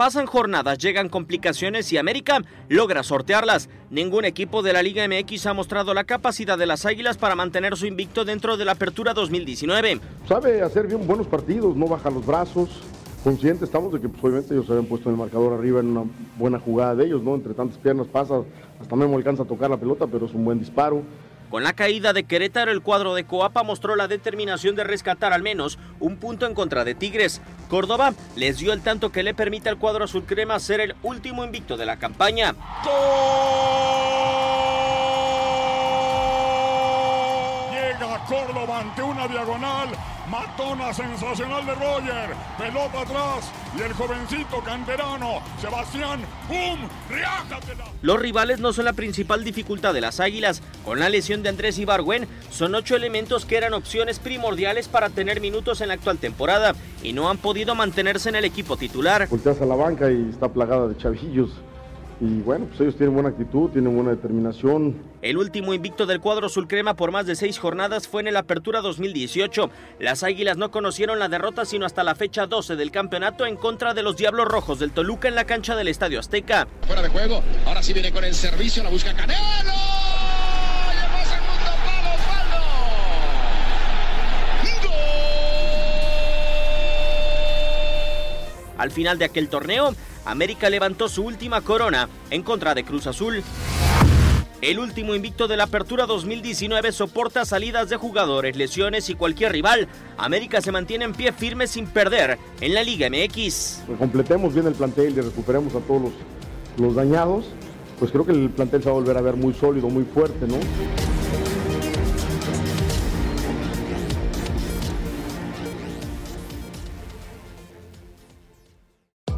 Pasan jornadas, llegan complicaciones y América logra sortearlas. Ningún equipo de la Liga MX ha mostrado la capacidad de las Águilas para mantener su invicto dentro de la Apertura 2019. Sabe hacer bien buenos partidos, no baja los brazos. Conscientes estamos de que pues, obviamente ellos se habían puesto en el marcador arriba en una buena jugada de ellos, ¿no? Entre tantas piernas pasa, hasta Memo alcanza a tocar la pelota, pero es un buen disparo. Con la caída de Querétaro, el cuadro de Coapa mostró la determinación de rescatar al menos un punto en contra de Tigres. Córdoba les dio el tanto que le permite al cuadro azul crema ser el último invicto de la campaña. Llega Córdoba ante una diagonal. Matona sensacional de Roger. Pelota atrás. Y el jovencito canterano, Sebastián, ¡pum! ¡Riájatela! Los rivales no son la principal dificultad de las Águilas. Con la lesión de Andrés Ibargüen, son ocho elementos que eran opciones primordiales para tener minutos en la actual temporada y no han podido mantenerse en el equipo titular. Volteas a la banca y está plagada de chavillos. Y bueno, pues ellos tienen buena actitud, tienen buena determinación. El último invicto del cuadro sulcrema por más de seis jornadas fue en el Apertura 2018. Las Águilas no conocieron la derrota sino hasta la fecha 12 del campeonato en contra de los Diablos Rojos del Toluca en la cancha del Estadio Azteca. Fuera de juego, ahora sí viene con el servicio, la busca Canelo. Al final de aquel torneo, América levantó su última corona en contra de Cruz Azul. El último invicto de la Apertura 2019 soporta salidas de jugadores, lesiones y cualquier rival. América se mantiene en pie firme sin perder en la Liga MX. Completemos bien el plantel y recuperemos a todos los, los dañados. Pues creo que el plantel se va a volver a ver muy sólido, muy fuerte, ¿no?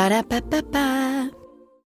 Ba-da-ba-ba-ba.